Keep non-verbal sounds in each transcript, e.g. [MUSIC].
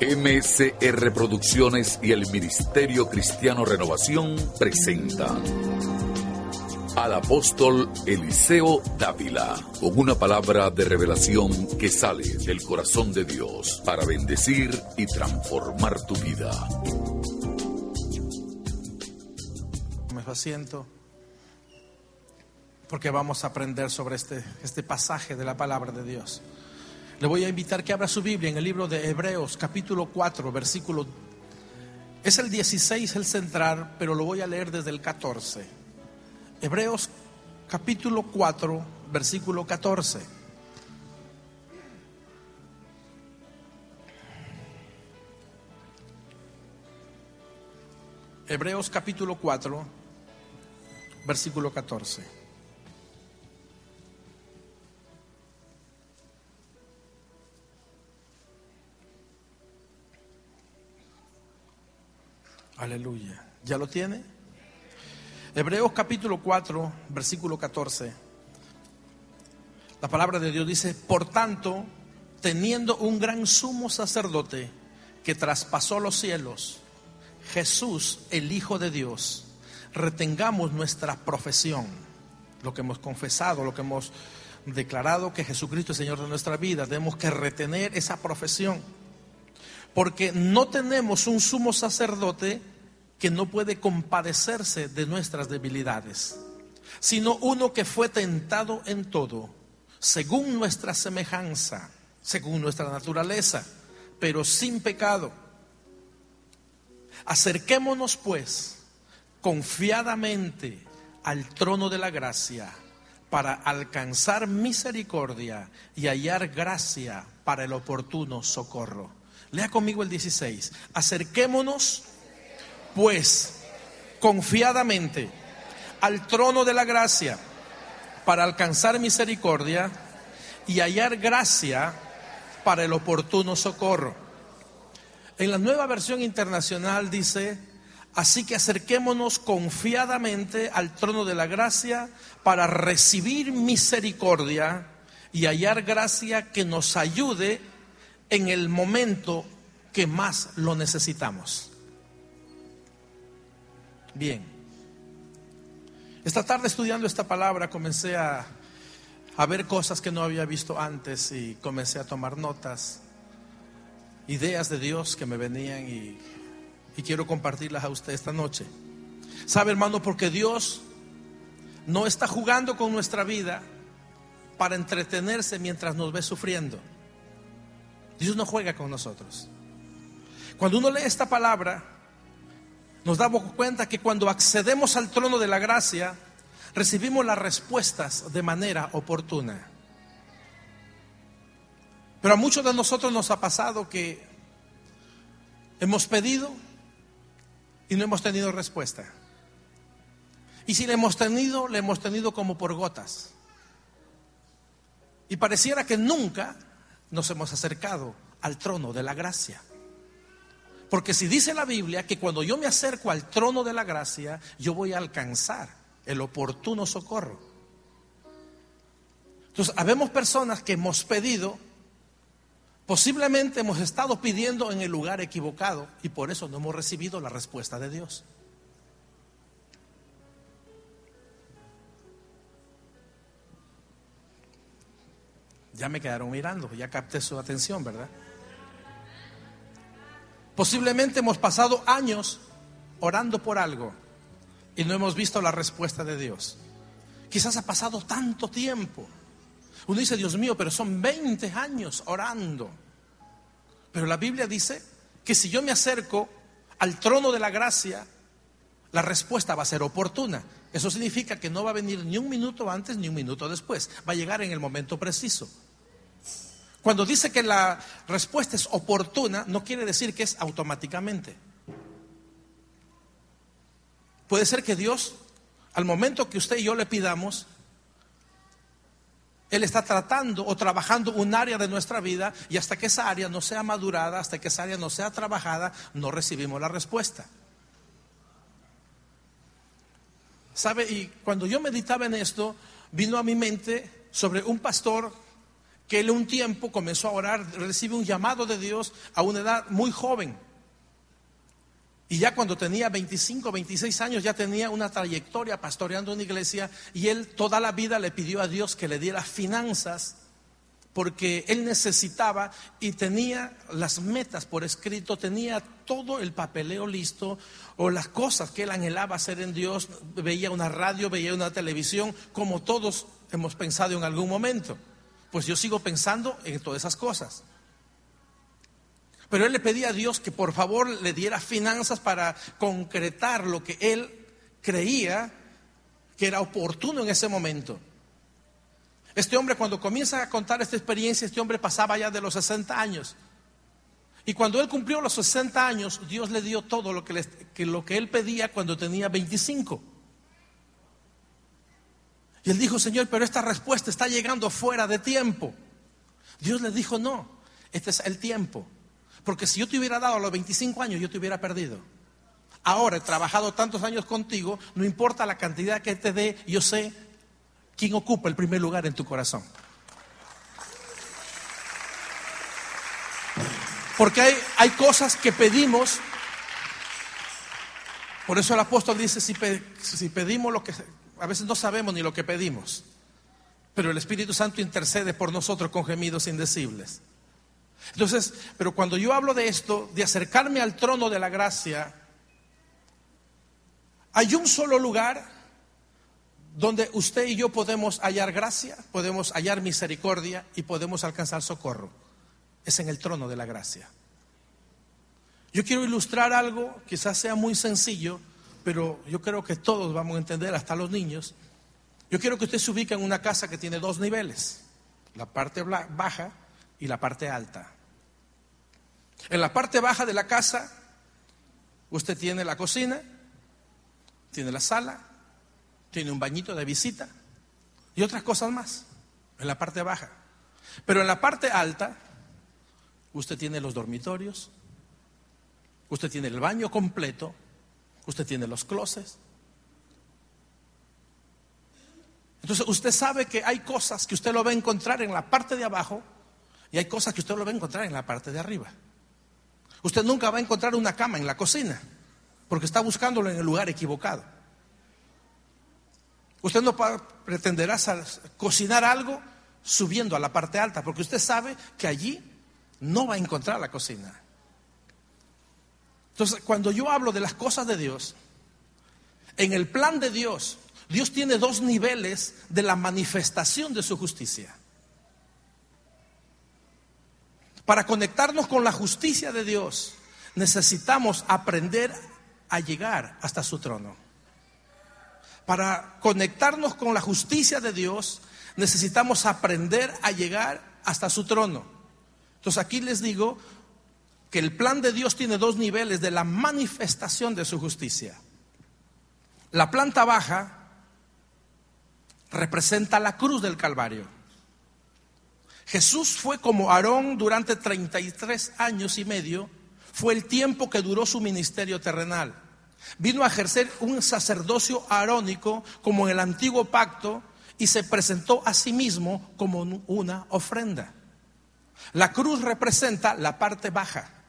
MCR Producciones y el Ministerio Cristiano Renovación presentan al apóstol Eliseo Dávila con una palabra de revelación que sale del corazón de Dios para bendecir y transformar tu vida. Me asiento porque vamos a aprender sobre este, este pasaje de la palabra de Dios. Le voy a invitar que abra su Biblia en el libro de Hebreos, capítulo 4, versículo. Es el 16 el central, pero lo voy a leer desde el 14. Hebreos, capítulo 4, versículo 14. Hebreos capítulo 4, versículo 14. Aleluya. ¿Ya lo tiene? Hebreos capítulo 4, versículo 14. La palabra de Dios dice, por tanto, teniendo un gran sumo sacerdote que traspasó los cielos, Jesús, el Hijo de Dios, retengamos nuestra profesión, lo que hemos confesado, lo que hemos declarado que Jesucristo es Señor de nuestra vida, tenemos que retener esa profesión, porque no tenemos un sumo sacerdote que no puede compadecerse de nuestras debilidades, sino uno que fue tentado en todo, según nuestra semejanza, según nuestra naturaleza, pero sin pecado. Acerquémonos pues confiadamente al trono de la gracia para alcanzar misericordia y hallar gracia para el oportuno socorro. Lea conmigo el 16. Acerquémonos pues confiadamente al trono de la gracia para alcanzar misericordia y hallar gracia para el oportuno socorro. En la nueva versión internacional dice, así que acerquémonos confiadamente al trono de la gracia para recibir misericordia y hallar gracia que nos ayude en el momento que más lo necesitamos. Bien. Esta tarde estudiando esta palabra comencé a, ver cosas que no había visto antes y comencé a tomar notas, ideas de Dios que me venían y, y quiero compartirlas a usted esta noche. ¿Sabe hermano? Porque Dios no está jugando con nuestra vida para entretenerse mientras nos ve sufriendo. Dios no juega con nosotros. Cuando uno lee esta palabra, nos damos cuenta que cuando accedemos al trono de la gracia, recibimos las respuestas de manera oportuna. Pero a muchos de nosotros nos ha pasado que hemos pedido y no hemos tenido respuesta. Y si le hemos tenido, le hemos tenido como por gotas. Y pareciera que nunca nos hemos acercado al trono de la gracia. Porque si dice la Biblia que cuando yo me acerco al trono de la gracia, yo voy a alcanzar el oportuno socorro. Entonces, habemos personas que hemos pedido, posiblemente hemos estado pidiendo en el lugar equivocado y por eso no hemos recibido la respuesta de Dios. Ya me quedaron mirando, ya capté su atención, ¿verdad? Posiblemente hemos pasado años orando por algo y no hemos visto la respuesta de Dios. Quizás ha pasado tanto tiempo. Uno dice, Dios mío, pero son 20 años orando. Pero la Biblia dice que si yo me acerco al trono de la gracia, la respuesta va a ser oportuna. Eso significa que no va a venir ni un minuto antes ni un minuto después. Va a llegar en el momento preciso. Cuando dice que la respuesta es oportuna, no quiere decir que es automáticamente. Puede ser que Dios, al momento que usted y yo le pidamos, Él está tratando o trabajando un área de nuestra vida y hasta que esa área no sea madurada, hasta que esa área no sea trabajada, no recibimos la respuesta. ¿Sabe? Y cuando yo meditaba en esto, vino a mi mente sobre un pastor que él un tiempo comenzó a orar, recibe un llamado de Dios a una edad muy joven. Y ya cuando tenía 25, 26 años ya tenía una trayectoria pastoreando una iglesia y él toda la vida le pidió a Dios que le diera finanzas porque él necesitaba y tenía las metas por escrito, tenía todo el papeleo listo o las cosas que él anhelaba hacer en Dios, veía una radio, veía una televisión, como todos hemos pensado en algún momento. Pues yo sigo pensando en todas esas cosas. Pero él le pedía a Dios que por favor le diera finanzas para concretar lo que él creía que era oportuno en ese momento. Este hombre cuando comienza a contar esta experiencia, este hombre pasaba ya de los 60 años. Y cuando él cumplió los 60 años, Dios le dio todo lo que, lo que él pedía cuando tenía 25. Y él dijo, Señor, pero esta respuesta está llegando fuera de tiempo. Dios le dijo, no, este es el tiempo. Porque si yo te hubiera dado a los 25 años, yo te hubiera perdido. Ahora he trabajado tantos años contigo, no importa la cantidad que te dé, yo sé quién ocupa el primer lugar en tu corazón. Porque hay, hay cosas que pedimos. Por eso el apóstol dice, si, si pedimos lo que... A veces no sabemos ni lo que pedimos. Pero el Espíritu Santo intercede por nosotros con gemidos indecibles. Entonces, pero cuando yo hablo de esto, de acercarme al trono de la gracia, hay un solo lugar donde usted y yo podemos hallar gracia, podemos hallar misericordia y podemos alcanzar socorro. Es en el trono de la gracia. Yo quiero ilustrar algo, quizás sea muy sencillo, pero yo creo que todos vamos a entender, hasta los niños. Yo quiero que usted se ubique en una casa que tiene dos niveles, la parte baja y la parte alta. En la parte baja de la casa, usted tiene la cocina, tiene la sala, tiene un bañito de visita y otras cosas más en la parte baja. Pero en la parte alta, usted tiene los dormitorios, usted tiene el baño completo, usted tiene los closets. Entonces usted sabe que hay cosas que usted lo va a encontrar en la parte de abajo y hay cosas que usted lo va a encontrar en la parte de arriba. Usted nunca va a encontrar una cama en la cocina porque está buscándolo en el lugar equivocado. Usted no pretenderá cocinar algo subiendo a la parte alta, porque usted sabe que allí no va a encontrar la cocina. Entonces, cuando yo hablo de las cosas de Dios, en el plan de Dios, Dios tiene dos niveles de la manifestación de su justicia. Para conectarnos con la justicia de Dios, necesitamos aprender a llegar hasta su trono. Para conectarnos con la justicia de Dios, necesitamos aprender a llegar hasta su trono. Entonces aquí les digo que el plan de Dios tiene dos niveles de la manifestación de su justicia. La planta baja representa la cruz del Calvario. Jesús fue como Aarón durante 33 años y medio, fue el tiempo que duró su ministerio terrenal. Vino a ejercer un sacerdocio arónico como en el antiguo pacto y se presentó a sí mismo como una ofrenda. La cruz representa la parte baja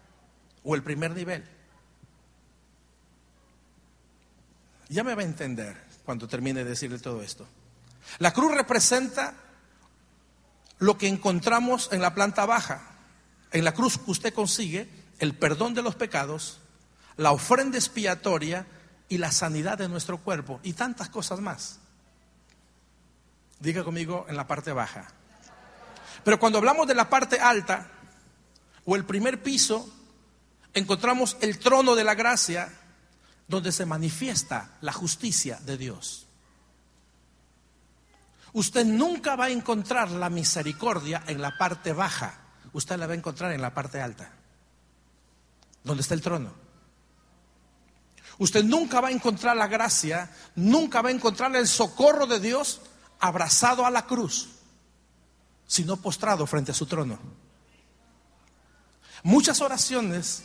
o el primer nivel. Ya me va a entender cuando termine de decirle todo esto. La cruz representa lo que encontramos en la planta baja. En la cruz usted consigue el perdón de los pecados, la ofrenda expiatoria y la sanidad de nuestro cuerpo y tantas cosas más. Diga conmigo en la parte baja. Pero cuando hablamos de la parte alta o el primer piso, encontramos el trono de la gracia donde se manifiesta la justicia de Dios. Usted nunca va a encontrar la misericordia en la parte baja, usted la va a encontrar en la parte alta, donde está el trono. Usted nunca va a encontrar la gracia, nunca va a encontrar el socorro de Dios abrazado a la cruz, sino postrado frente a su trono. Muchas oraciones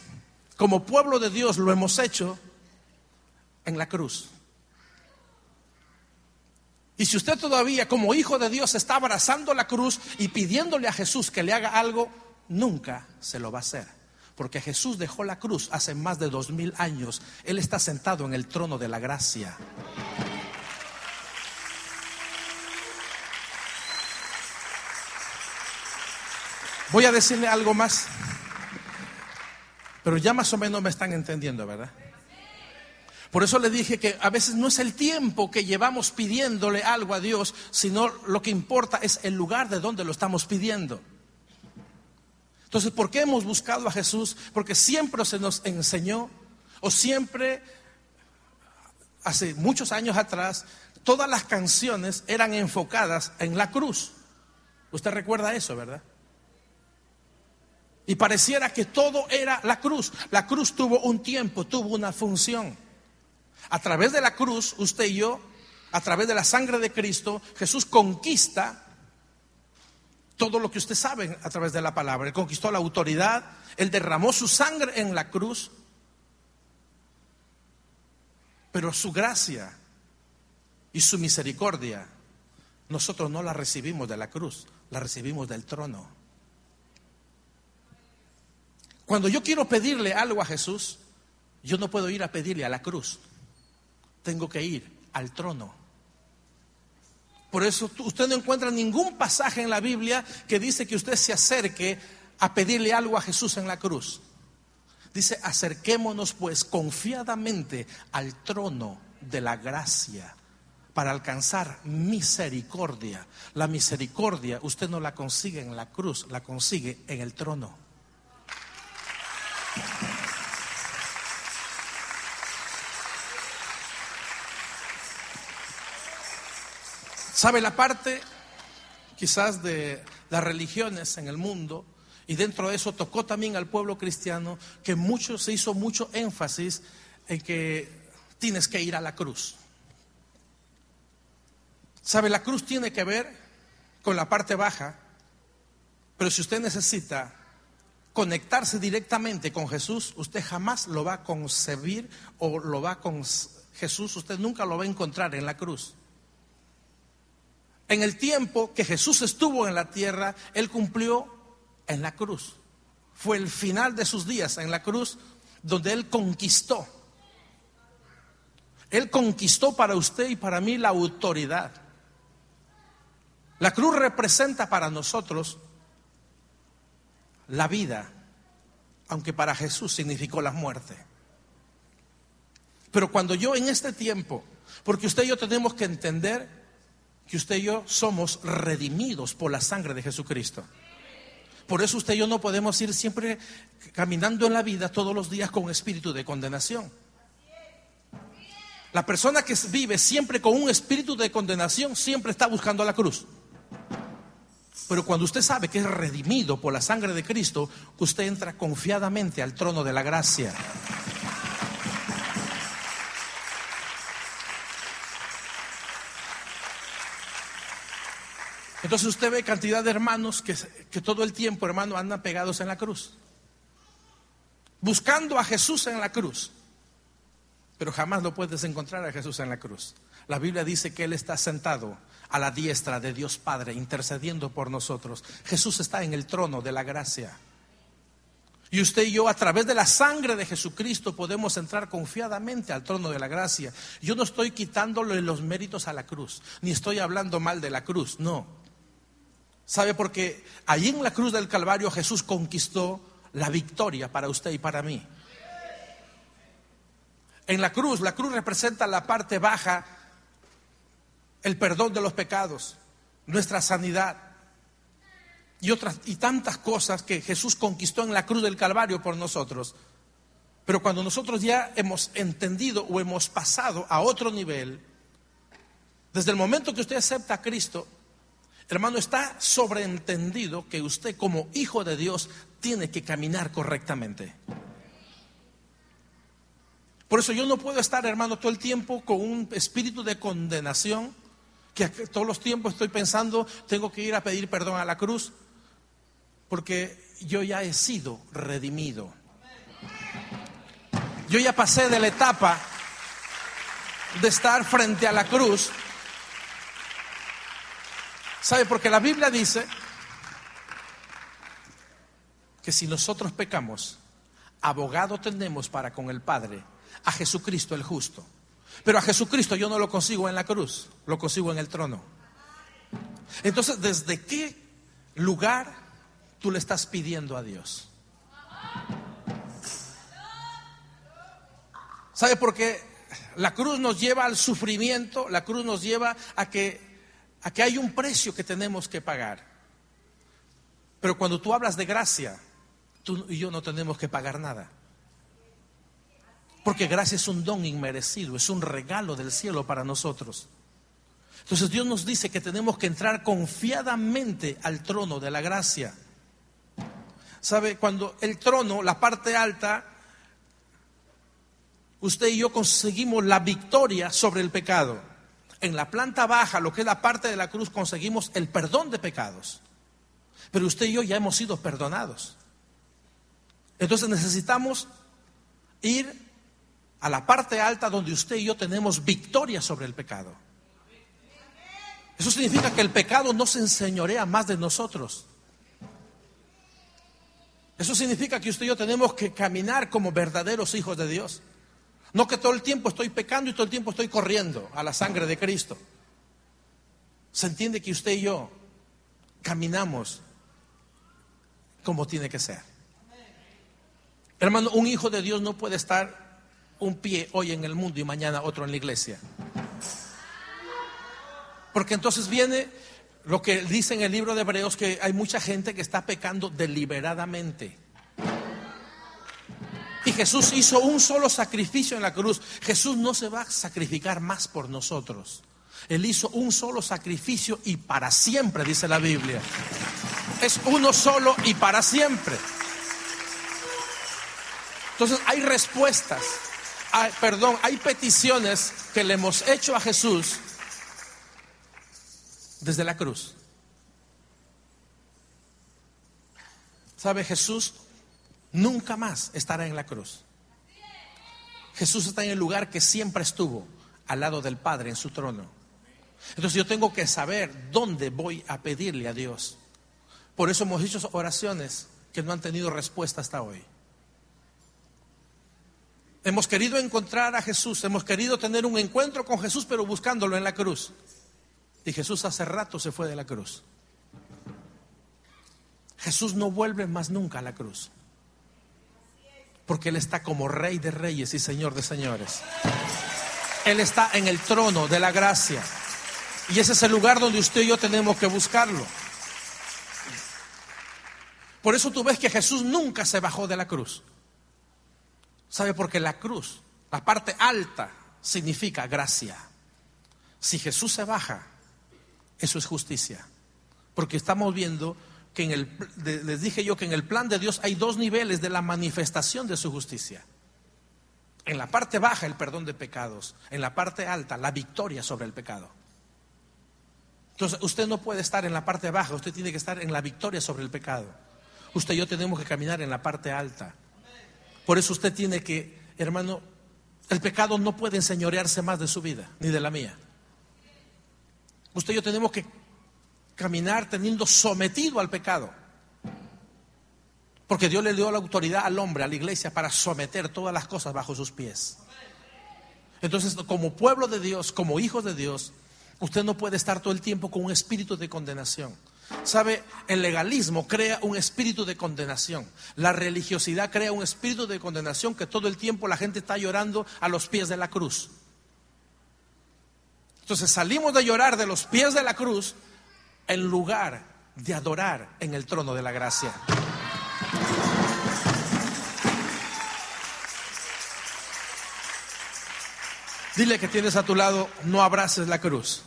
como pueblo de Dios lo hemos hecho en la cruz. Y si usted todavía como hijo de Dios está abrazando la cruz y pidiéndole a Jesús que le haga algo, nunca se lo va a hacer. Porque Jesús dejó la cruz hace más de dos mil años. Él está sentado en el trono de la gracia. Voy a decirle algo más, pero ya más o menos me están entendiendo, ¿verdad? Por eso le dije que a veces no es el tiempo que llevamos pidiéndole algo a Dios, sino lo que importa es el lugar de donde lo estamos pidiendo. Entonces, ¿por qué hemos buscado a Jesús? Porque siempre se nos enseñó, o siempre, hace muchos años atrás, todas las canciones eran enfocadas en la cruz. Usted recuerda eso, ¿verdad? Y pareciera que todo era la cruz. La cruz tuvo un tiempo, tuvo una función. A través de la cruz, usted y yo, a través de la sangre de Cristo, Jesús conquista todo lo que usted sabe a través de la palabra. Él conquistó la autoridad, él derramó su sangre en la cruz, pero su gracia y su misericordia, nosotros no la recibimos de la cruz, la recibimos del trono. Cuando yo quiero pedirle algo a Jesús, yo no puedo ir a pedirle a la cruz tengo que ir al trono. Por eso usted no encuentra ningún pasaje en la Biblia que dice que usted se acerque a pedirle algo a Jesús en la cruz. Dice, acerquémonos pues confiadamente al trono de la gracia para alcanzar misericordia. La misericordia usted no la consigue en la cruz, la consigue en el trono. ¿Sabe la parte quizás de las religiones en el mundo? Y dentro de eso tocó también al pueblo cristiano que mucho, se hizo mucho énfasis en que tienes que ir a la cruz. ¿Sabe? La cruz tiene que ver con la parte baja, pero si usted necesita conectarse directamente con Jesús, usted jamás lo va a concebir o lo va con Jesús, usted nunca lo va a encontrar en la cruz. En el tiempo que Jesús estuvo en la tierra, Él cumplió en la cruz. Fue el final de sus días en la cruz donde Él conquistó. Él conquistó para usted y para mí la autoridad. La cruz representa para nosotros la vida, aunque para Jesús significó la muerte. Pero cuando yo en este tiempo, porque usted y yo tenemos que entender que usted y yo somos redimidos por la sangre de Jesucristo. Por eso usted y yo no podemos ir siempre caminando en la vida todos los días con espíritu de condenación. La persona que vive siempre con un espíritu de condenación siempre está buscando la cruz. Pero cuando usted sabe que es redimido por la sangre de Cristo, usted entra confiadamente al trono de la gracia. Entonces usted ve cantidad de hermanos que, que todo el tiempo, hermano, andan pegados en la cruz. Buscando a Jesús en la cruz. Pero jamás lo puedes encontrar a Jesús en la cruz. La Biblia dice que Él está sentado a la diestra de Dios Padre, intercediendo por nosotros. Jesús está en el trono de la gracia. Y usted y yo, a través de la sangre de Jesucristo, podemos entrar confiadamente al trono de la gracia. Yo no estoy quitándole los méritos a la cruz, ni estoy hablando mal de la cruz, no. ¿Sabe? Porque allí en la cruz del Calvario Jesús conquistó la victoria para usted y para mí. En la cruz, la cruz representa la parte baja, el perdón de los pecados, nuestra sanidad y otras y tantas cosas que Jesús conquistó en la cruz del Calvario por nosotros. Pero cuando nosotros ya hemos entendido o hemos pasado a otro nivel, desde el momento que usted acepta a Cristo, Hermano, está sobreentendido que usted como hijo de Dios tiene que caminar correctamente. Por eso yo no puedo estar, hermano, todo el tiempo con un espíritu de condenación, que todos los tiempos estoy pensando, tengo que ir a pedir perdón a la cruz, porque yo ya he sido redimido. Yo ya pasé de la etapa de estar frente a la cruz ¿Sabe? Porque la Biblia dice que si nosotros pecamos, abogado tenemos para con el Padre, a Jesucristo el justo. Pero a Jesucristo yo no lo consigo en la cruz, lo consigo en el trono. Entonces, ¿desde qué lugar tú le estás pidiendo a Dios? ¿Sabe por qué? La cruz nos lleva al sufrimiento, la cruz nos lleva a que, a que hay un precio que tenemos que pagar. Pero cuando tú hablas de gracia, tú y yo no tenemos que pagar nada. Porque gracia es un don inmerecido, es un regalo del cielo para nosotros. Entonces Dios nos dice que tenemos que entrar confiadamente al trono de la gracia. ¿Sabe? Cuando el trono, la parte alta, usted y yo conseguimos la victoria sobre el pecado. En la planta baja, lo que es la parte de la cruz, conseguimos el perdón de pecados. Pero usted y yo ya hemos sido perdonados. Entonces necesitamos ir a la parte alta donde usted y yo tenemos victoria sobre el pecado. Eso significa que el pecado no se enseñorea más de nosotros. Eso significa que usted y yo tenemos que caminar como verdaderos hijos de Dios. No que todo el tiempo estoy pecando y todo el tiempo estoy corriendo a la sangre de Cristo. Se entiende que usted y yo caminamos como tiene que ser. Hermano, un hijo de Dios no puede estar un pie hoy en el mundo y mañana otro en la iglesia. Porque entonces viene lo que dice en el libro de Hebreos, que hay mucha gente que está pecando deliberadamente. Y Jesús hizo un solo sacrificio en la cruz. Jesús no se va a sacrificar más por nosotros. Él hizo un solo sacrificio y para siempre, dice la Biblia. Es uno solo y para siempre. Entonces hay respuestas, perdón, hay peticiones que le hemos hecho a Jesús desde la cruz. ¿Sabe? Jesús nunca más estará en la cruz. Jesús está en el lugar que siempre estuvo, al lado del Padre, en su trono. Entonces yo tengo que saber dónde voy a pedirle a Dios. Por eso hemos hecho oraciones que no han tenido respuesta hasta hoy. Hemos querido encontrar a Jesús, hemos querido tener un encuentro con Jesús, pero buscándolo en la cruz. Y Jesús hace rato se fue de la cruz. Jesús no vuelve más nunca a la cruz. Porque Él está como rey de reyes y señor de señores. Él está en el trono de la gracia. Y ese es el lugar donde usted y yo tenemos que buscarlo. Por eso tú ves que Jesús nunca se bajó de la cruz. ¿Sabe? Porque la cruz, la parte alta, significa gracia. Si Jesús se baja, eso es justicia. Porque estamos viendo que en el, les dije yo que en el plan de Dios hay dos niveles de la manifestación de su justicia. En la parte baja el perdón de pecados, en la parte alta la victoria sobre el pecado. Entonces usted no puede estar en la parte baja, usted tiene que estar en la victoria sobre el pecado. Usted y yo tenemos que caminar en la parte alta. Por eso usted tiene que, hermano, el pecado no puede enseñorearse más de su vida, ni de la mía. Usted y yo tenemos que caminar teniendo sometido al pecado. Porque Dios le dio la autoridad al hombre, a la iglesia, para someter todas las cosas bajo sus pies. Entonces, como pueblo de Dios, como hijos de Dios, usted no puede estar todo el tiempo con un espíritu de condenación. ¿Sabe? El legalismo crea un espíritu de condenación. La religiosidad crea un espíritu de condenación que todo el tiempo la gente está llorando a los pies de la cruz. Entonces salimos de llorar de los pies de la cruz en lugar de adorar en el trono de la gracia. Dile que tienes a tu lado, no abraces la cruz.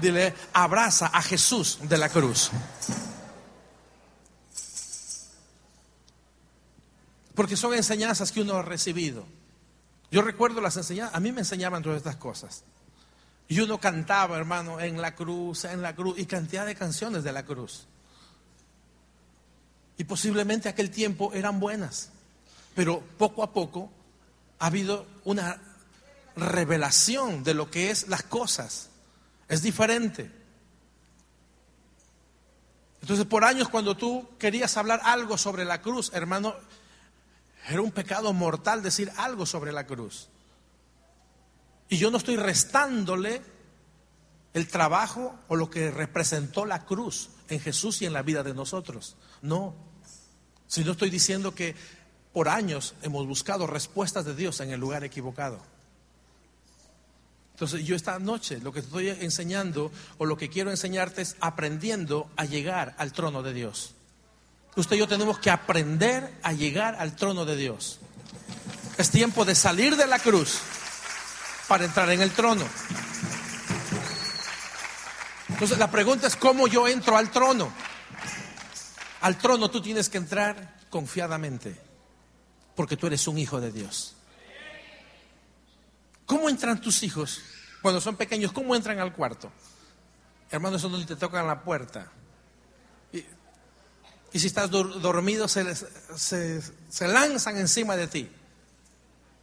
Dile, abraza a Jesús de la cruz. Porque son enseñanzas que uno ha recibido. Yo recuerdo las enseñanzas, a mí me enseñaban todas estas cosas. Y uno cantaba, hermano, en la cruz, en la cruz, y cantidad de canciones de la cruz. Y posiblemente aquel tiempo eran buenas, pero poco a poco ha habido una revelación de lo que es las cosas. Es diferente. Entonces, por años cuando tú querías hablar algo sobre la cruz, hermano, era un pecado mortal decir algo sobre la cruz. Y yo no estoy restándole el trabajo o lo que representó la cruz en Jesús y en la vida de nosotros. No. Si no estoy diciendo que por años hemos buscado respuestas de Dios en el lugar equivocado. Entonces yo esta noche lo que te estoy enseñando o lo que quiero enseñarte es aprendiendo a llegar al trono de Dios. Usted y yo tenemos que aprender a llegar al trono de Dios. Es tiempo de salir de la cruz para entrar en el trono. Entonces la pregunta es cómo yo entro al trono. Al trono tú tienes que entrar confiadamente, porque tú eres un hijo de Dios. ¿Cómo entran tus hijos cuando son pequeños? ¿Cómo entran al cuarto? Hermano, eso no te tocan la puerta. Y, si estás dormido, se, se lanzan encima de ti.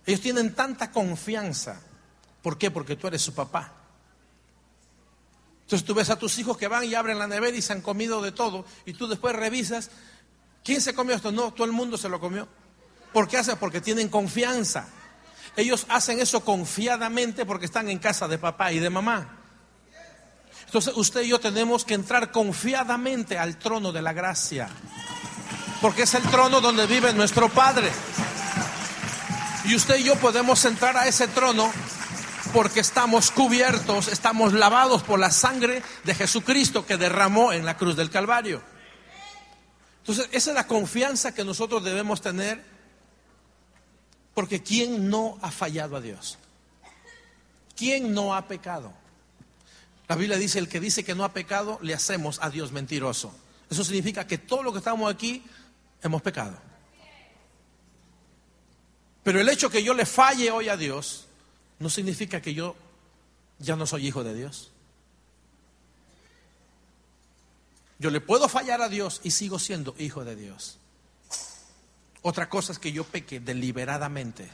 Ellos tienen tanta confianza. ¿Por qué? Porque tú eres su papá. Entonces tú ves a tus hijos que van y abren la nevera y se han comido de todo. Y tú después revisas, ¿quién se comió esto? No, todo el mundo se lo comió. ¿Por qué hace? Porque tienen confianza. Ellos hacen eso confiadamente porque están en casa de papá y de mamá. Entonces usted y yo tenemos que entrar confiadamente al trono de la gracia. Porque es el trono donde vive nuestro Padre. Y usted y yo podemos entrar a ese trono porque estamos cubiertos, estamos lavados por la sangre de Jesucristo que derramó en la cruz del Calvario. Entonces, esa es la confianza que nosotros debemos tener, porque ¿quién no ha fallado a Dios? ¿Quién no ha pecado? La Biblia dice, el que dice que no ha pecado, le hacemos a Dios mentiroso. Eso significa que todo lo que estamos aquí hemos pecado. Pero el hecho que yo le falle hoy a Dios no significa que yo ya no soy hijo de Dios. Yo le puedo fallar a Dios y sigo siendo hijo de Dios. Otra cosa es que yo peque deliberadamente.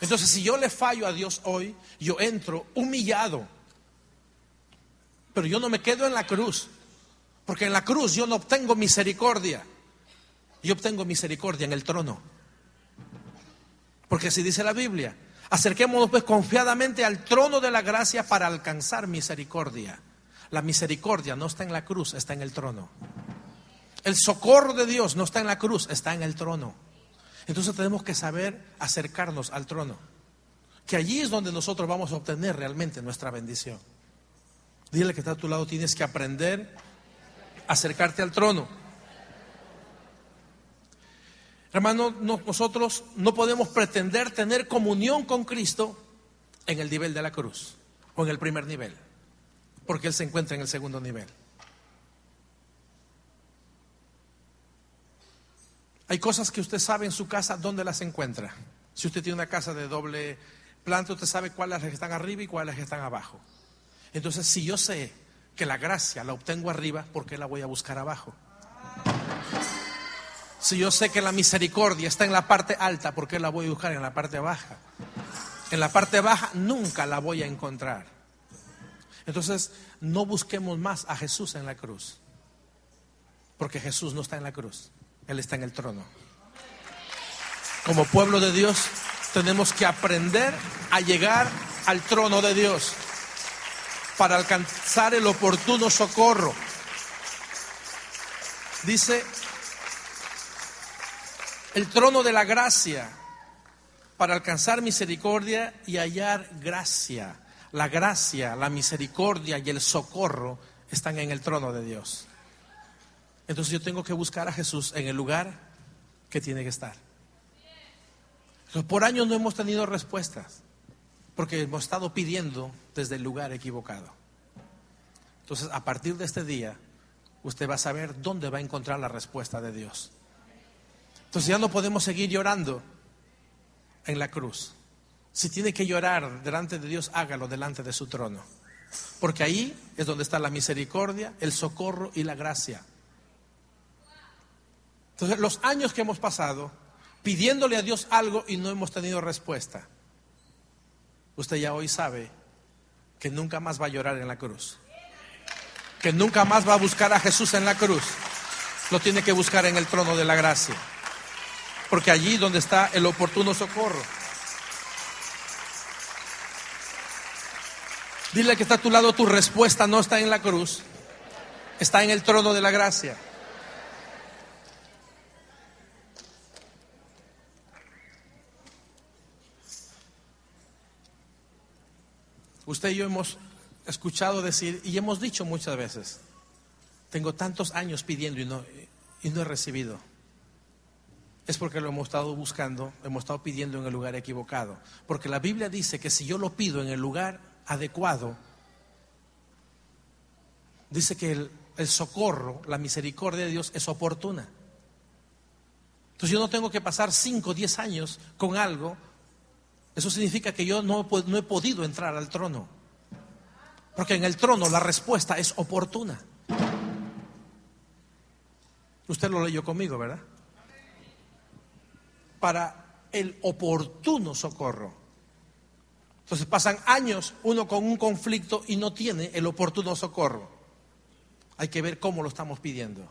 Entonces, si yo le fallo a Dios hoy, yo entro humillado. Pero yo no me quedo en la cruz. Porque en la cruz yo no obtengo misericordia. Yo obtengo misericordia en el trono. Porque así dice la Biblia. Acerquémonos pues confiadamente al trono de la gracia para alcanzar misericordia. La misericordia no está en la cruz, está en el trono. El socorro de Dios no está en la cruz, está en el trono. Entonces tenemos que saber acercarnos al trono. Que allí es donde nosotros vamos a obtener realmente nuestra bendición. Dile que está a tu lado, tienes que aprender a acercarte al trono. Hermano, nosotros no podemos pretender tener comunión con Cristo en el nivel de la cruz o en el primer nivel, porque Él se encuentra en el segundo nivel. Hay cosas que usted sabe en su casa dónde las encuentra. Si usted tiene una casa de doble planta, usted sabe cuáles están arriba y cuáles están abajo. Entonces, si yo sé que la gracia la obtengo arriba, ¿por qué la voy a buscar abajo? Si yo sé que la misericordia está en la parte alta, ¿por qué la voy a buscar en la parte baja? En la parte baja nunca la voy a encontrar. Entonces, no busquemos más a Jesús en la cruz. Porque Jesús no está en la cruz, Él está en el trono. Como pueblo de Dios, tenemos que aprender a llegar al trono de Dios para alcanzar el oportuno socorro. Dice el trono de la gracia para alcanzar misericordia y hallar gracia. La gracia, la misericordia y el socorro están en el trono de Dios. Entonces yo tengo que buscar a Jesús en el lugar que tiene que estar. por años no hemos tenido respuestas, porque hemos estado pidiendo desde el lugar equivocado. Entonces, a partir de este día, usted va a saber dónde va a encontrar la respuesta de Dios. Entonces ya no podemos seguir llorando en la cruz. Si tiene que llorar delante de Dios, hágalo delante de su trono. Porque ahí es donde está la misericordia, el socorro y la gracia. Entonces, los años que hemos pasado pidiéndole a Dios algo y no hemos tenido respuesta, usted ya hoy sabe que nunca más va a llorar en la cruz. que nunca más va a buscar a Jesús en la cruz, lo tiene que buscar en el trono de la gracia. Porque allí donde está el oportuno socorro. Dile que está a tu lado, tu respuesta no está en la cruz, está en el trono de la gracia. Usted y yo hemos escuchado decir y hemos dicho muchas veces, tengo tantos años pidiendo y no, y no he recibido. Es porque lo hemos estado buscando, hemos estado pidiendo en el lugar equivocado. Porque la Biblia dice que si yo lo pido en el lugar adecuado, dice que el, socorro, la misericordia de Dios es oportuna. Entonces yo no tengo que pasar 5 o 10 años con algo. Eso significa que yo no, he podido entrar al trono. Porque en el trono la respuesta es oportuna. Usted lo leyó conmigo, ¿verdad? Para el oportuno socorro. Entonces pasan años uno con un conflicto y no tiene el oportuno socorro. Hay que ver cómo lo estamos pidiendo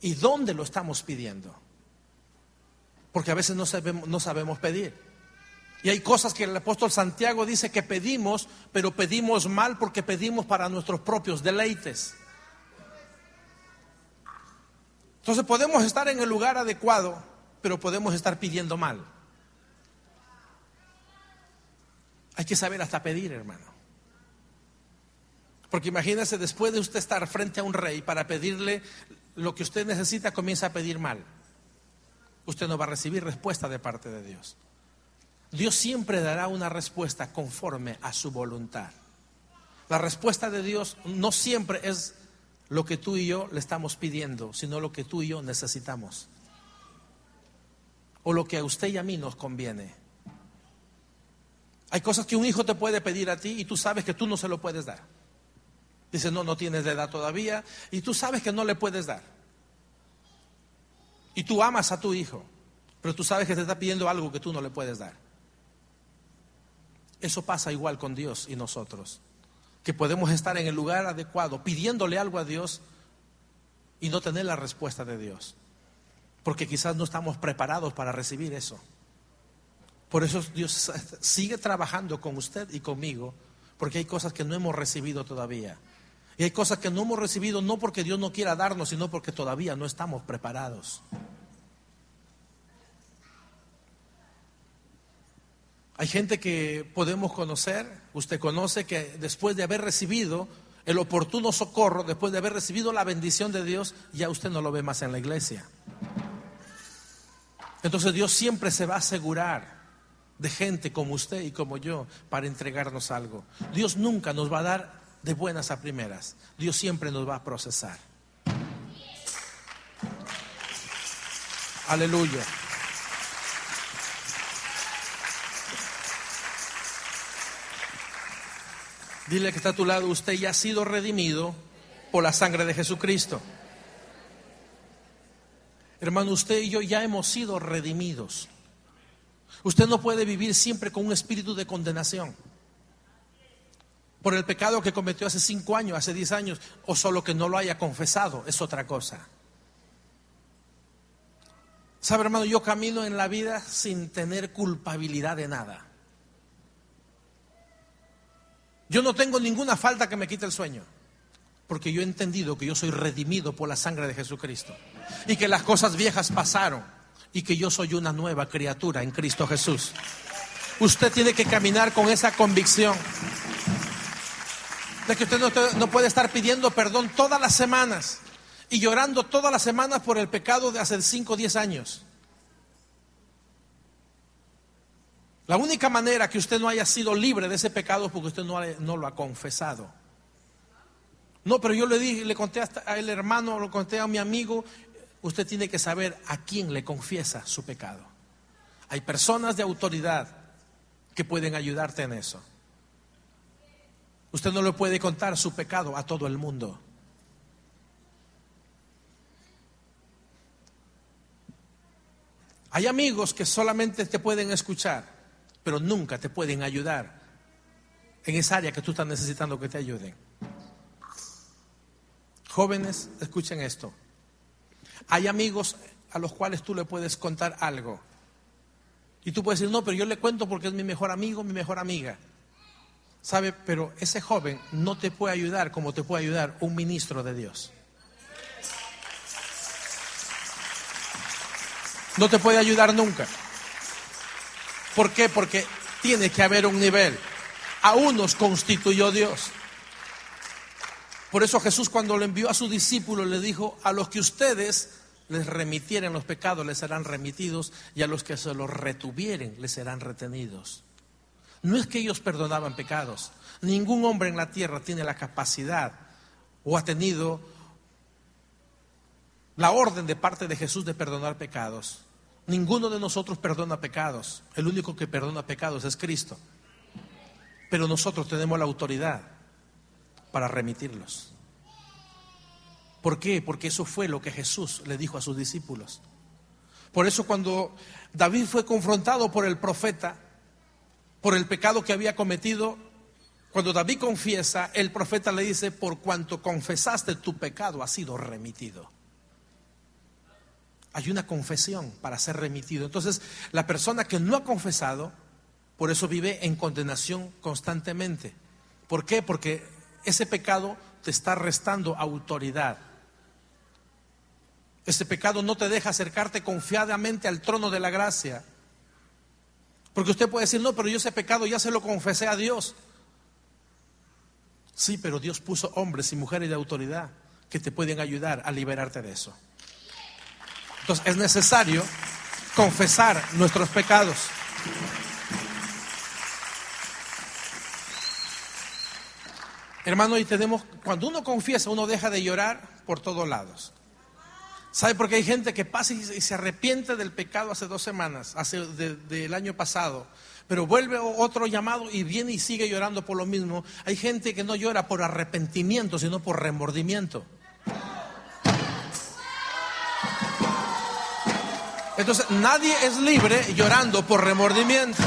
y dónde lo estamos pidiendo. Porque a veces no sabemos, no sabemos pedir. Y hay cosas que el apóstol Santiago dice que pedimos, pero pedimos mal porque pedimos para nuestros propios deleites. Entonces podemos estar en el lugar adecuado, pero podemos estar pidiendo mal. Hay que saber hasta pedir, hermano. Porque imagínese, después de usted estar frente a un rey para pedirle lo que usted necesita, comienza a pedir mal. Usted no va a recibir respuesta de parte de Dios. Dios siempre dará una respuesta conforme a su voluntad. La respuesta de Dios no siempre es lo que tú y yo le estamos pidiendo, sino lo que tú y yo necesitamos. O lo que a usted y a mí nos conviene. Hay cosas que un hijo te puede pedir a ti y tú sabes que tú no se lo puedes dar. Dice, no, no tienes de edad todavía y tú sabes que no le puedes dar. Y tú amas a tu hijo, pero tú sabes que te está pidiendo algo que tú no le puedes dar. Eso pasa igual con Dios y nosotros que podemos estar en el lugar adecuado pidiéndole algo a Dios y no tener la respuesta de Dios. Porque quizás no estamos preparados para recibir eso. Por eso Dios [LAUGHS] sigue trabajando con usted y conmigo, porque hay cosas que no hemos recibido todavía. Y hay cosas que no hemos recibido no porque Dios no quiera darnos, sino porque todavía no estamos preparados. Hay gente que podemos conocer, usted conoce que después de haber recibido el oportuno socorro, después de haber recibido la bendición de Dios, ya usted no lo ve más en la iglesia. Entonces Dios siempre se va a asegurar de gente como usted y como yo para entregarnos algo. Dios nunca nos va a dar de buenas a primeras. Dios siempre nos va a procesar. Aleluya. Dile que está a tu lado, usted ya ha sido redimido por la sangre de Jesucristo. Hermano, usted y yo ya hemos sido redimidos. Usted no puede vivir siempre con un espíritu de condenación por el pecado que cometió hace cinco años, hace diez años, o solo que no lo haya confesado, es otra cosa. Sabe, hermano, yo camino en la vida sin tener culpabilidad de nada. Yo no tengo ninguna falta que me quite el sueño, porque yo he entendido que yo soy redimido por la sangre de Jesucristo y que las cosas viejas pasaron y que yo soy una nueva criatura en Cristo Jesús. Usted tiene que caminar con esa convicción de que usted no, puede estar pidiendo perdón todas las semanas y llorando todas las semanas por el pecado de hace 5 o 10 años. La única manera que usted no haya sido libre de ese pecado es porque usted no, lo ha confesado. No, pero yo le dije, le conté a el hermano, lo conté a mi amigo, usted tiene que saber a quién le confiesa su pecado. Hay personas de autoridad que pueden ayudarte en eso. Usted no le puede contar su pecado a todo el mundo. Hay amigos que solamente te pueden escuchar pero nunca te pueden ayudar en esa área que tú estás necesitando que te ayuden. Jóvenes, escuchen esto. Hay amigos a los cuales tú le puedes contar algo. Y tú puedes decir, no, pero yo le cuento porque es mi mejor amigo, mi mejor amiga. ¿Sabe? Pero ese joven no te puede ayudar como te puede ayudar un ministro de Dios. No te puede ayudar nunca. ¿Por qué? Porque tiene que haber un nivel. A unos constituyó Dios. Por eso Jesús cuando le envió a sus discípulos le dijo, a los que ustedes les remitieren los pecados les serán remitidos y a los que se los retuvieren les serán retenidos. No es que ellos perdonaban pecados. Ningún hombre en la tierra tiene la capacidad o ha tenido la orden de parte de Jesús de perdonar pecados. Ninguno de nosotros perdona pecados. El único que perdona pecados es Cristo. Pero nosotros tenemos la autoridad para remitirlos. ¿Por qué? Porque eso fue lo que Jesús le dijo a sus discípulos. Por eso cuando David fue confrontado por el profeta, por el pecado que había cometido, cuando David confiesa, el profeta le dice, por cuanto confesaste tu pecado, ha sido remitido. Hay una confesión para ser remitido. Entonces, la persona que no ha confesado, por eso vive en condenación constantemente. ¿Por qué? Porque ese pecado te está restando autoridad. Ese pecado no te deja acercarte confiadamente al trono de la gracia. Porque usted puede decir, no, pero yo ese pecado ya se lo confesé a Dios. Sí, pero Dios puso hombres y mujeres de autoridad que te pueden ayudar a liberarte de eso. Entonces es necesario confesar nuestros pecados. Hermano, y tenemos, cuando uno confiesa, uno deja de llorar por todos lados. ¿Sabe por qué hay gente que pasa y se arrepiente del pecado hace dos semanas, hace del año pasado, pero vuelve otro llamado y viene y sigue llorando por lo mismo? Hay gente que no llora por arrepentimiento, sino por remordimiento. Entonces, nadie es libre llorando por remordimiento.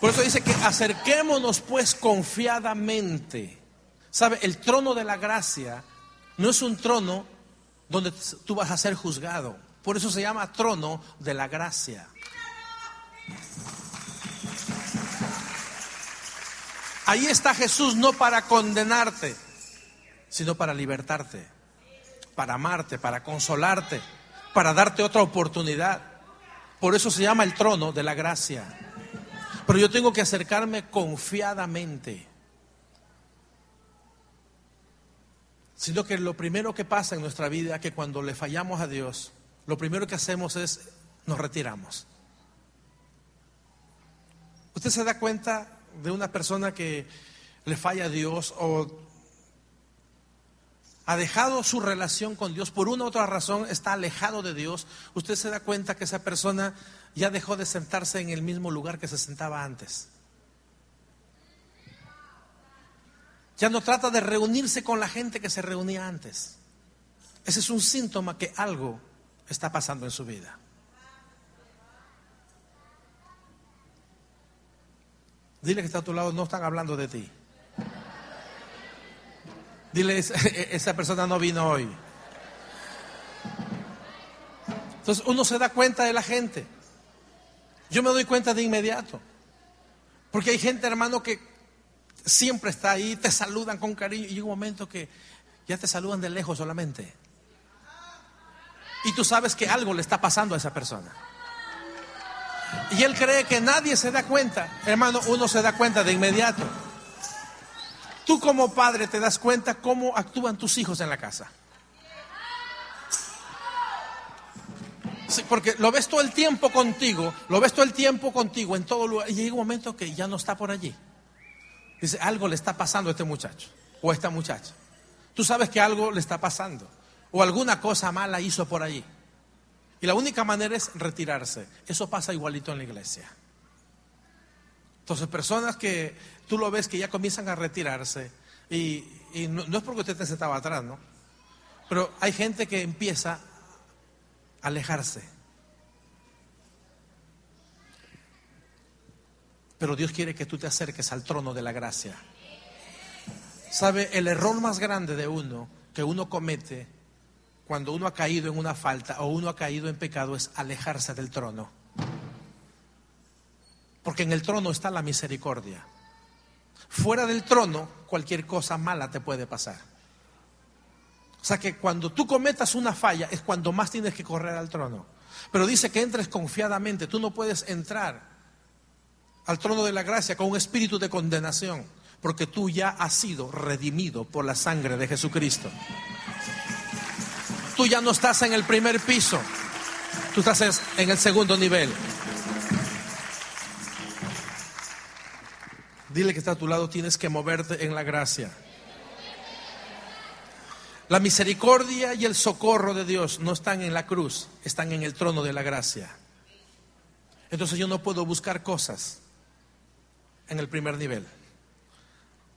Por eso dice que acerquémonos pues confiadamente. ¿Sabe? El trono de la gracia no es un trono donde tú vas a ser juzgado. Por eso se llama trono de la gracia. Ahí está Jesús no para condenarte, sino para libertarte, para amarte, para consolarte, para darte otra oportunidad. Por eso se llama el trono de la gracia. Pero yo tengo que acercarme confiadamente. sino que lo primero que pasa en nuestra vida que cuando le fallamos a Dios, lo primero que hacemos es nos retiramos. ¿Usted se da cuenta de una persona que le falla a Dios o ha dejado su relación con Dios por una u otra razón, está alejado de Dios? Usted se da cuenta que esa persona ya dejó de sentarse en el mismo lugar que se sentaba antes. Ya no trata de reunirse con la gente que se reunía antes. Ese es un síntoma que algo está pasando en su vida. Dile que está a tu lado, no están hablando de ti. Dile, esa persona no vino hoy. Entonces uno se da cuenta de la gente. Yo me doy cuenta de inmediato. Porque hay gente, hermano, que siempre está ahí, te saludan con cariño y llega un momento que ya te saludan de lejos solamente. Y tú sabes que algo le está pasando a esa persona. Y él cree que nadie se da cuenta. Hermano, uno se da cuenta de inmediato. Tú como padre te das cuenta cómo actúan tus hijos en la casa. porque lo ves todo el tiempo contigo, lo ves todo el tiempo contigo en todo lugar. Y llega un momento que ya no está por allí. Dice, algo le está pasando a este muchacho o a esta muchacha. Tú sabes que algo le está pasando o alguna cosa mala hizo por allí. Y la única manera es retirarse. Eso pasa igualito en la iglesia. Entonces, personas que tú lo ves que ya comienzan a retirarse, y, no, es porque usted se estaba atrás, ¿no? Pero hay gente que empieza a alejarse. Pero Dios quiere que tú te acerques al trono de la gracia. ¿Sabe? El error más grande de uno, que uno comete cuando uno ha caído en una falta o uno ha caído en pecado, es alejarse del trono. Porque en el trono está la misericordia. Fuera del trono, cualquier cosa mala te puede pasar. O sea que cuando tú cometas una falla es cuando más tienes que correr al trono. Pero dice que entres confiadamente. Tú no puedes entrar al trono de la gracia con un espíritu de condenación, porque tú ya has sido redimido por la sangre de Jesucristo. Tú ya no estás en el primer piso, tú estás en el segundo nivel. Dile que está a tu lado, tienes que moverte en la gracia. La misericordia y el socorro de Dios no están en la cruz, están en el trono de la gracia. Entonces yo no puedo buscar cosas en el primer nivel.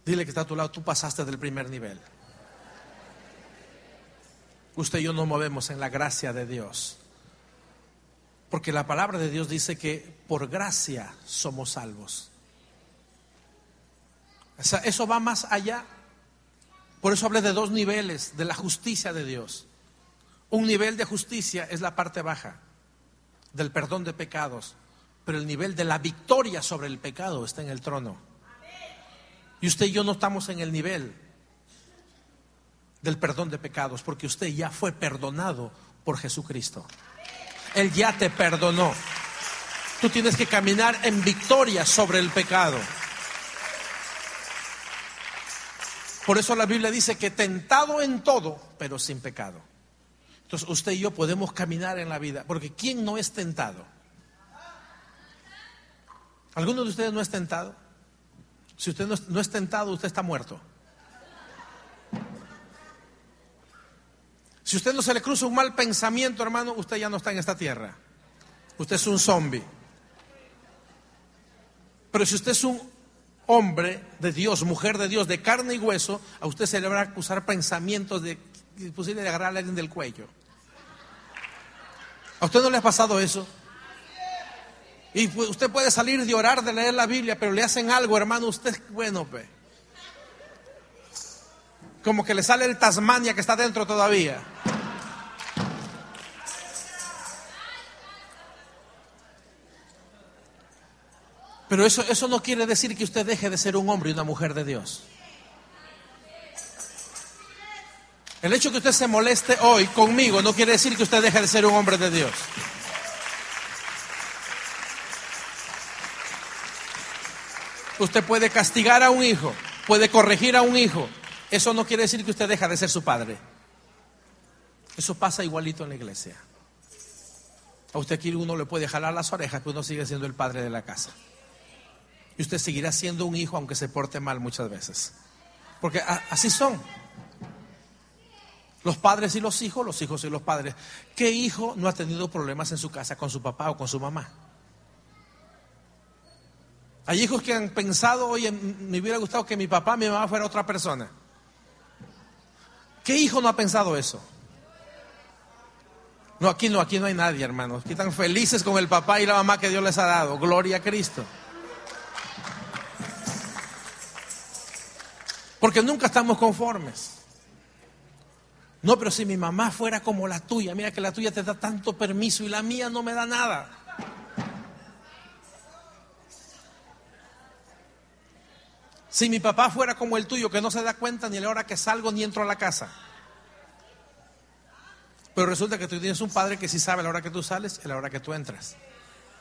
Dile que está a tu lado, tú pasaste del primer nivel. Usted y yo nos movemos en la gracia de Dios. Porque la palabra de Dios dice que por gracia somos salvos. Eso va más allá. Por eso hablé de dos niveles de la justicia de Dios. Un nivel de justicia es la parte baja del perdón de pecados, pero el nivel de la victoria sobre el pecado está en el trono. Y usted y yo no estamos en el nivel del perdón de pecados, porque usted ya fue perdonado por Jesucristo. Él ya te perdonó. Tú tienes que caminar en victoria sobre el pecado. Por eso la Biblia dice que tentado en todo, pero sin pecado. Entonces usted y yo podemos caminar en la vida, porque ¿quién no es tentado? ¿Alguno de ustedes no es tentado? Si usted no es, tentado, usted está muerto. Si usted no se le cruza un mal pensamiento, hermano, usted ya no está en esta tierra. Usted es un zombie. Pero si usted es un hombre de Dios, mujer de Dios, de carne y hueso, a usted se le van a acusar pensamientos de posible de agarrar a alguien del cuello. ¿A usted no le ha pasado eso? Y usted puede salir de orar, de leer la Biblia, pero le hacen algo, hermano, usted, bueno, pues. Como que le sale el Tasmania que está dentro todavía. Pero eso, eso no quiere decir que usted deje de ser un hombre y una mujer de Dios. El hecho que usted se moleste hoy conmigo no quiere decir que usted deje de ser un hombre de Dios. Usted puede castigar a un hijo, puede corregir a un hijo. Eso no quiere decir que usted deja de ser su padre. Eso pasa igualito en la iglesia. A usted aquí uno le puede jalar las orejas, pero uno sigue siendo el padre de la casa. Y usted seguirá siendo un hijo aunque se porte mal muchas veces. Porque así son. Los padres y los hijos, los hijos y los padres. ¿Qué hijo no ha tenido problemas en su casa con su papá o con su mamá? Hay hijos que han pensado, oye, me hubiera gustado que mi papá, mi mamá fuera otra persona. ¿Qué hijo no ha pensado eso? No, aquí no, aquí no hay nadie, hermanos. Aquí están felices con el papá y la mamá que Dios les ha dado. Gloria a Cristo. Porque nunca estamos conformes. No, pero si mi mamá fuera como la tuya, mira que la tuya te da tanto permiso y la mía no me da nada. Si mi papá fuera como el tuyo, que no se da cuenta ni la hora que salgo ni entro a la casa. Pero resulta que tú tienes un padre que sí sabe la hora que tú sales y la hora que tú entras.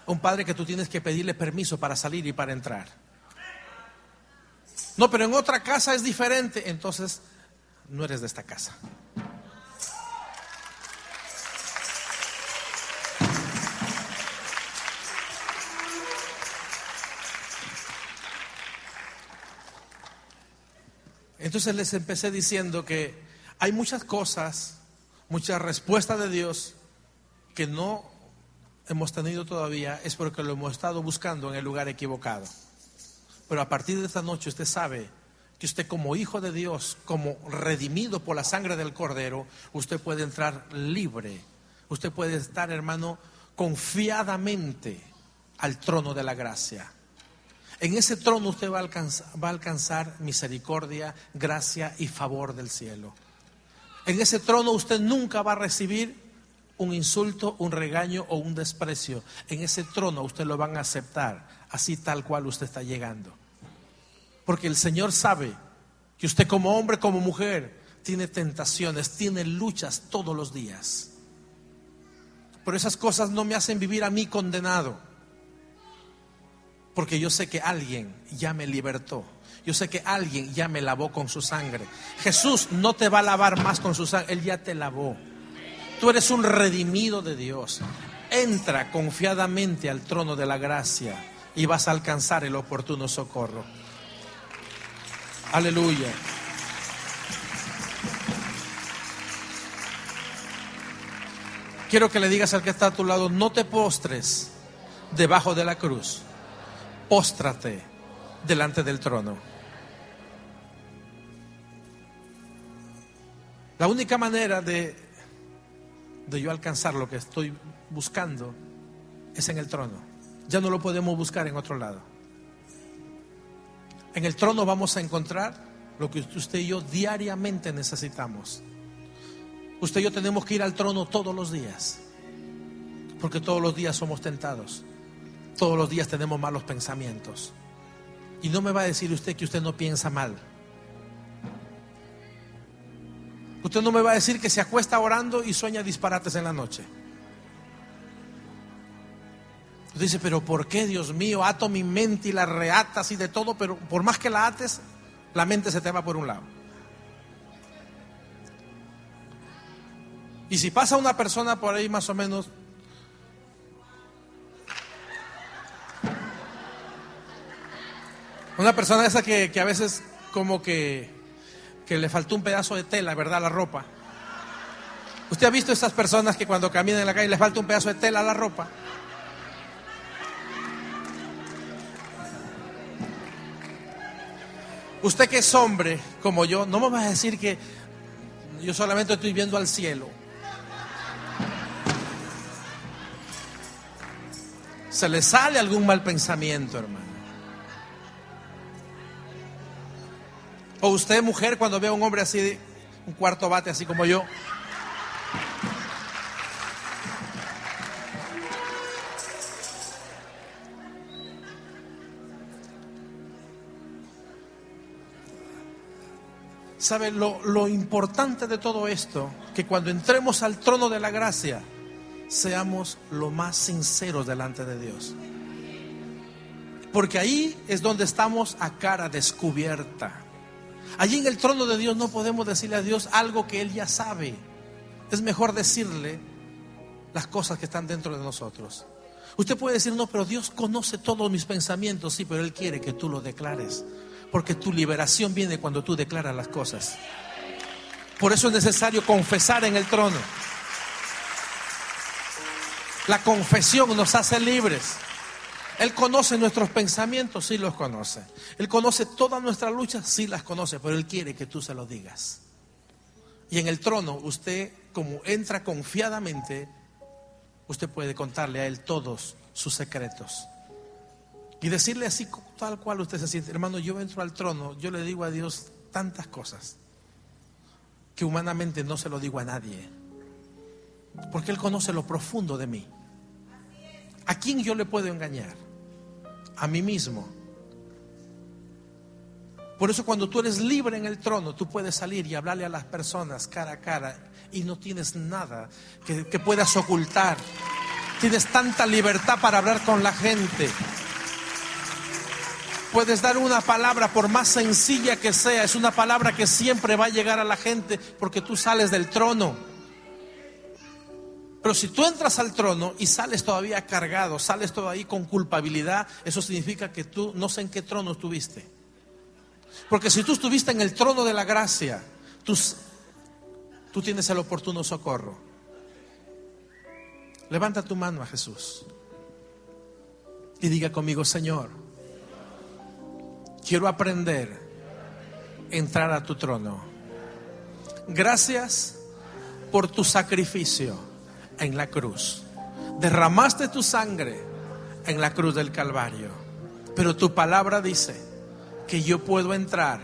Un padre que tú tienes que pedirle permiso para salir y para entrar. No, pero en otra casa es diferente. Entonces, no eres de esta casa. Entonces les empecé diciendo que hay muchas cosas, muchas respuestas de Dios que no hemos tenido todavía, es porque lo hemos estado buscando en el lugar equivocado. Pero a partir de esta noche usted sabe que usted como hijo de Dios, como redimido por la sangre del Cordero, usted puede entrar libre. Usted puede estar, hermano, confiadamente al trono de la gracia. En ese trono usted va a, alcanzar, va a alcanzar misericordia, gracia y favor del cielo. En ese trono usted nunca va a recibir un insulto, un regaño o un desprecio. En ese trono usted lo van a aceptar, así tal cual usted está llegando. Porque el Señor sabe que usted como hombre, como mujer, tiene tentaciones, tiene luchas todos los días. Pero esas cosas no me hacen vivir a mí condenado. Porque yo sé que alguien ya me libertó. Yo sé que alguien ya me lavó con su sangre. Jesús no te va a lavar más con su sangre, Él ya te lavó. Tú eres un redimido de Dios. Entra confiadamente al trono de la gracia y vas a alcanzar el oportuno socorro. Aleluya. Quiero que le digas al que está a tu lado, no te postres debajo de la cruz, póstrate delante del trono. La única manera de de yo alcanzar lo que estoy buscando es en el trono. Ya no lo podemos buscar en otro lado. En el trono vamos a encontrar lo que usted y yo diariamente necesitamos. Usted y yo tenemos que ir al trono todos los días, porque todos los días somos tentados, todos los días tenemos malos pensamientos. Y no me va a decir usted que usted no piensa mal. Usted no me va a decir que se acuesta orando y sueña disparates en la noche. Usted dice, pero ¿por qué, Dios mío? Ato mi mente y la reatas y de todo, pero por más que la ates, la mente se te va por un lado. Y si pasa una persona por ahí más o menos Una persona esa que, que, a veces como que que le faltó un pedazo de tela, ¿verdad? La ropa. ¿Usted ha visto esas personas que cuando caminan en la calle les falta un pedazo de tela a la ropa? Usted que es hombre como yo, no me va a decir que yo solamente estoy viendo al cielo. Se le sale algún mal pensamiento, hermano. O usted, mujer, cuando ve a un hombre así, un cuarto bate, así como yo. ¿Sabe lo, lo, importante de todo esto? Que cuando entremos al trono de la gracia, seamos lo más sinceros delante de Dios. Porque ahí es donde estamos a cara descubierta. Allí en el trono de Dios no podemos decirle a Dios algo que Él ya sabe. Es mejor decirle las cosas que están dentro de nosotros. Usted puede decir, no, pero Dios conoce todos mis pensamientos, sí, pero Él quiere que tú lo declares. Porque tu liberación viene cuando tú declaras las cosas. Por eso es necesario confesar en el trono. La confesión nos hace libres. Él conoce nuestros pensamientos, sí los conoce. Él conoce todas nuestras luchas, sí las conoce, pero Él quiere que tú se lo digas. Y en el trono, usted, como entra confiadamente, usted puede contarle a Él todos sus secretos. Y decirle así, tal cual usted se siente. Hermano, yo entro al trono, yo le digo a Dios tantas cosas que humanamente no se lo digo a nadie. Porque Él conoce lo profundo de mí. ¿A quién yo le puedo engañar? A mí mismo. Por eso cuando tú eres libre en el trono, tú puedes salir y hablarle a las personas cara a cara y no tienes nada que, puedas ocultar. Tienes tanta libertad para hablar con la gente. Puedes dar una palabra, por más sencilla que sea, es una palabra que siempre va a llegar a la gente porque tú sales del trono. Pero si tú entras al trono y sales todavía cargado, sales todavía con culpabilidad, eso significa que tú no sé en qué trono estuviste. Porque si tú estuviste en el trono de la gracia, tú, tú tienes el oportuno socorro. Levanta tu mano a Jesús y diga conmigo, Señor, quiero aprender a entrar a tu trono. Gracias por tu sacrificio en la cruz. Derramaste tu sangre en la cruz del Calvario. Pero tu palabra dice que yo puedo entrar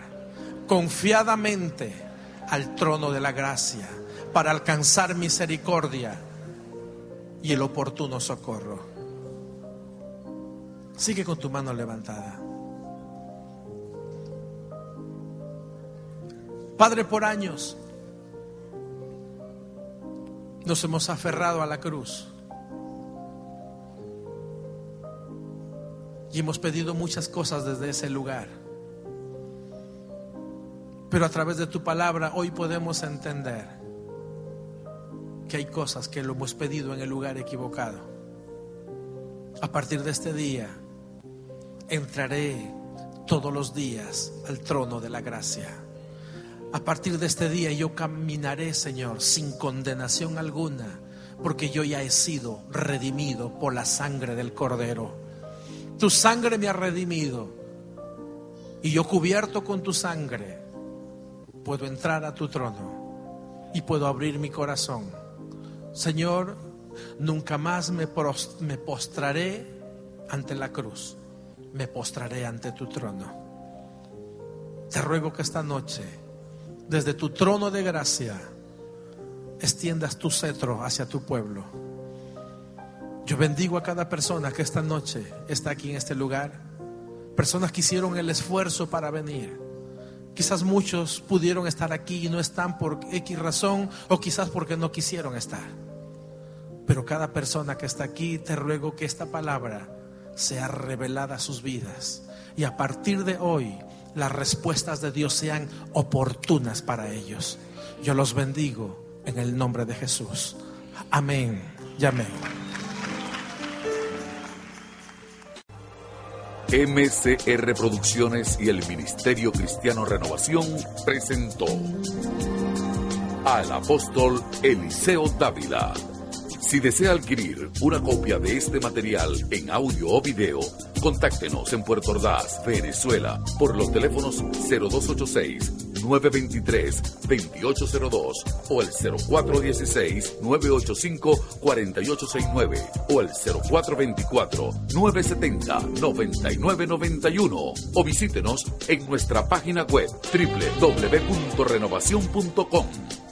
confiadamente al trono de la gracia para alcanzar misericordia y el oportuno socorro. Sigue con tu mano levantada. Padre, por años nos hemos aferrado a la cruz y hemos pedido muchas cosas desde ese lugar. Pero a través de tu palabra hoy podemos entender que hay cosas que lo hemos pedido en el lugar equivocado. A partir de este día entraré todos los días al trono de la gracia. A partir de este día yo caminaré, Señor, sin condenación alguna, porque yo ya he sido redimido por la sangre del Cordero. Tu sangre me ha redimido y yo cubierto con tu sangre puedo entrar a tu trono y puedo abrir mi corazón. Señor, nunca más me, postraré ante la cruz, me postraré ante tu trono. Te ruego que esta noche, desde tu trono de gracia, extiendas tu cetro hacia tu pueblo. Yo bendigo a cada persona que esta noche está aquí en este lugar. Personas que hicieron el esfuerzo para venir. Quizás muchos pudieron estar aquí y no están por X razón o quizás porque no quisieron estar. Pero cada persona que está aquí, te ruego que esta palabra sea revelada a sus vidas. Y a partir de hoy, las respuestas de Dios sean oportunas para ellos. Yo los bendigo en el nombre de Jesús. Amén y amén. MCR Producciones y el Ministerio Cristiano Renovación presentó al apóstol Eliseo Dávila si desea adquirir una copia de este material en audio o video, contáctenos en Puerto Ordaz, Venezuela, por los teléfonos 0286-923-2802 o el 0416-985-4869 o el 0424-970-9991 o visítenos en nuestra página web www.renovación.com